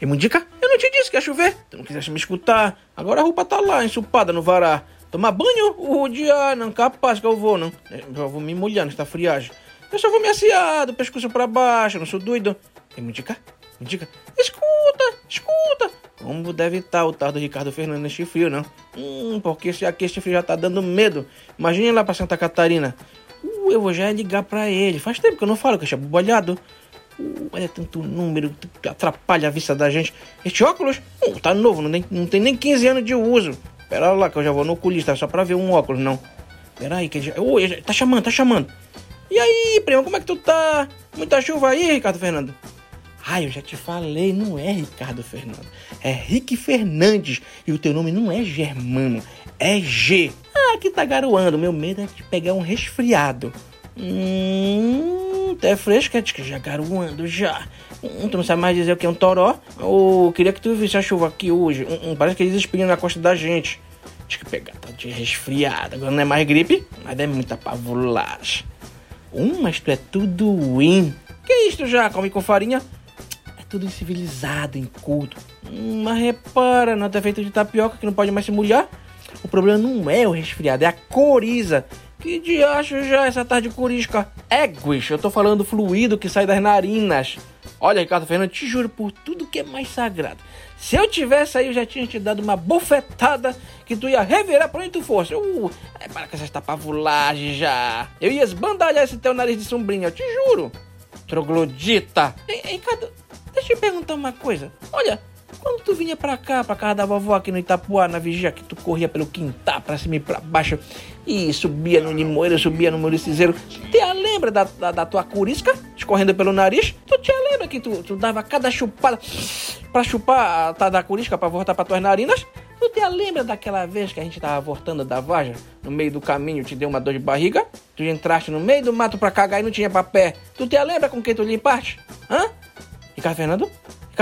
E Mundica, eu não te disse que ia chover. Tu não quiseste me escutar. Agora a roupa tá lá, ensopada no vará. Tomar banho? O dia, não, capaz que eu vou, não. Eu vou me molhar nesta friagem. Eu só vou me assear do pescoço pra baixo, não sou doido. E Mundica, Mundica, escuta, escuta. Como deve estar o tal do Ricardo Fernandes neste frio, não? Hum, porque se aqui este frio já tá dando medo. Imagine lá pra Santa Catarina. Uh, eu vou já ligar pra ele. Faz tempo que eu não falo, que eu bobalhado. Olha tanto número, atrapalha a vista da gente. Este óculos, uh, tá novo, não tem, não tem nem 15 anos de uso. Pera lá que eu já vou no oculista só pra ver um óculos, não. Pera aí, que já... Oi, tá chamando, tá chamando. E aí, primo, como é que tu tá? Muita chuva aí, Ricardo Fernando? Ah, eu já te falei, não é Ricardo Fernando. É Rick Fernandes. E o teu nome não é Germano, é G. Ah, que tá garoando. Meu medo é de pegar um resfriado. Hum, é que já garoando já. Hum, tu não sabe mais dizer o que é um toró? Ou queria que tu visse a chuva aqui hoje. Hum, hum, parece que eles espinham na costa da gente. Acho que pegar tá de resfriado. Agora não é mais gripe, mas é muita pavulagem. Hum, mas tu é tudo ruim. Que isto já? Come com farinha? tudo civilizado, inculto. Hum, mas repara, não é feito de tapioca que não pode mais se molhar. O problema não é o resfriado, é a coriza. Que diacho já essa tarde corisca? Éguis, eu tô falando do fluido que sai das narinas. Olha, Ricardo Fernando, te juro por tudo que é mais sagrado. Se eu tivesse aí, eu já tinha te dado uma bofetada que tu ia revirar pra onde tu fosse. Uh, é para com essas tapavulagens já. Eu ia esbandalhar esse teu nariz de sombrinha, eu te juro. Troglodita. Ei, Ricardo, Deixa eu te perguntar uma coisa. Olha, quando tu vinha pra cá, pra casa da vovó aqui no Itapuá, na vigia, que tu corria pelo quintal pra cima e pra baixo e subia no limoeiro, subia no muricizeiro, te lembra da, da, da, tua curisca escorrendo pelo nariz? Tu te lembra que tu, tu dava cada chupada pra chupar a tá, da curisca pra voltar pra tuas narinas? Tu te lembra daquela vez que a gente tava voltando da vaja? No meio do caminho te deu uma dor de barriga? Tu entraste no meio do mato pra cagar e não tinha papé. Tu te lembra com quem tu limpaste? Hã? Ricardo Fernando?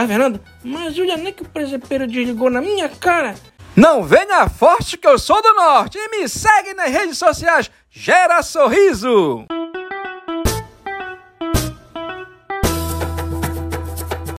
Fernando? Mas Julia, nem que o presepeiro desligou na minha cara. Não venha forte que eu sou do norte e me segue nas redes sociais. Gera sorriso!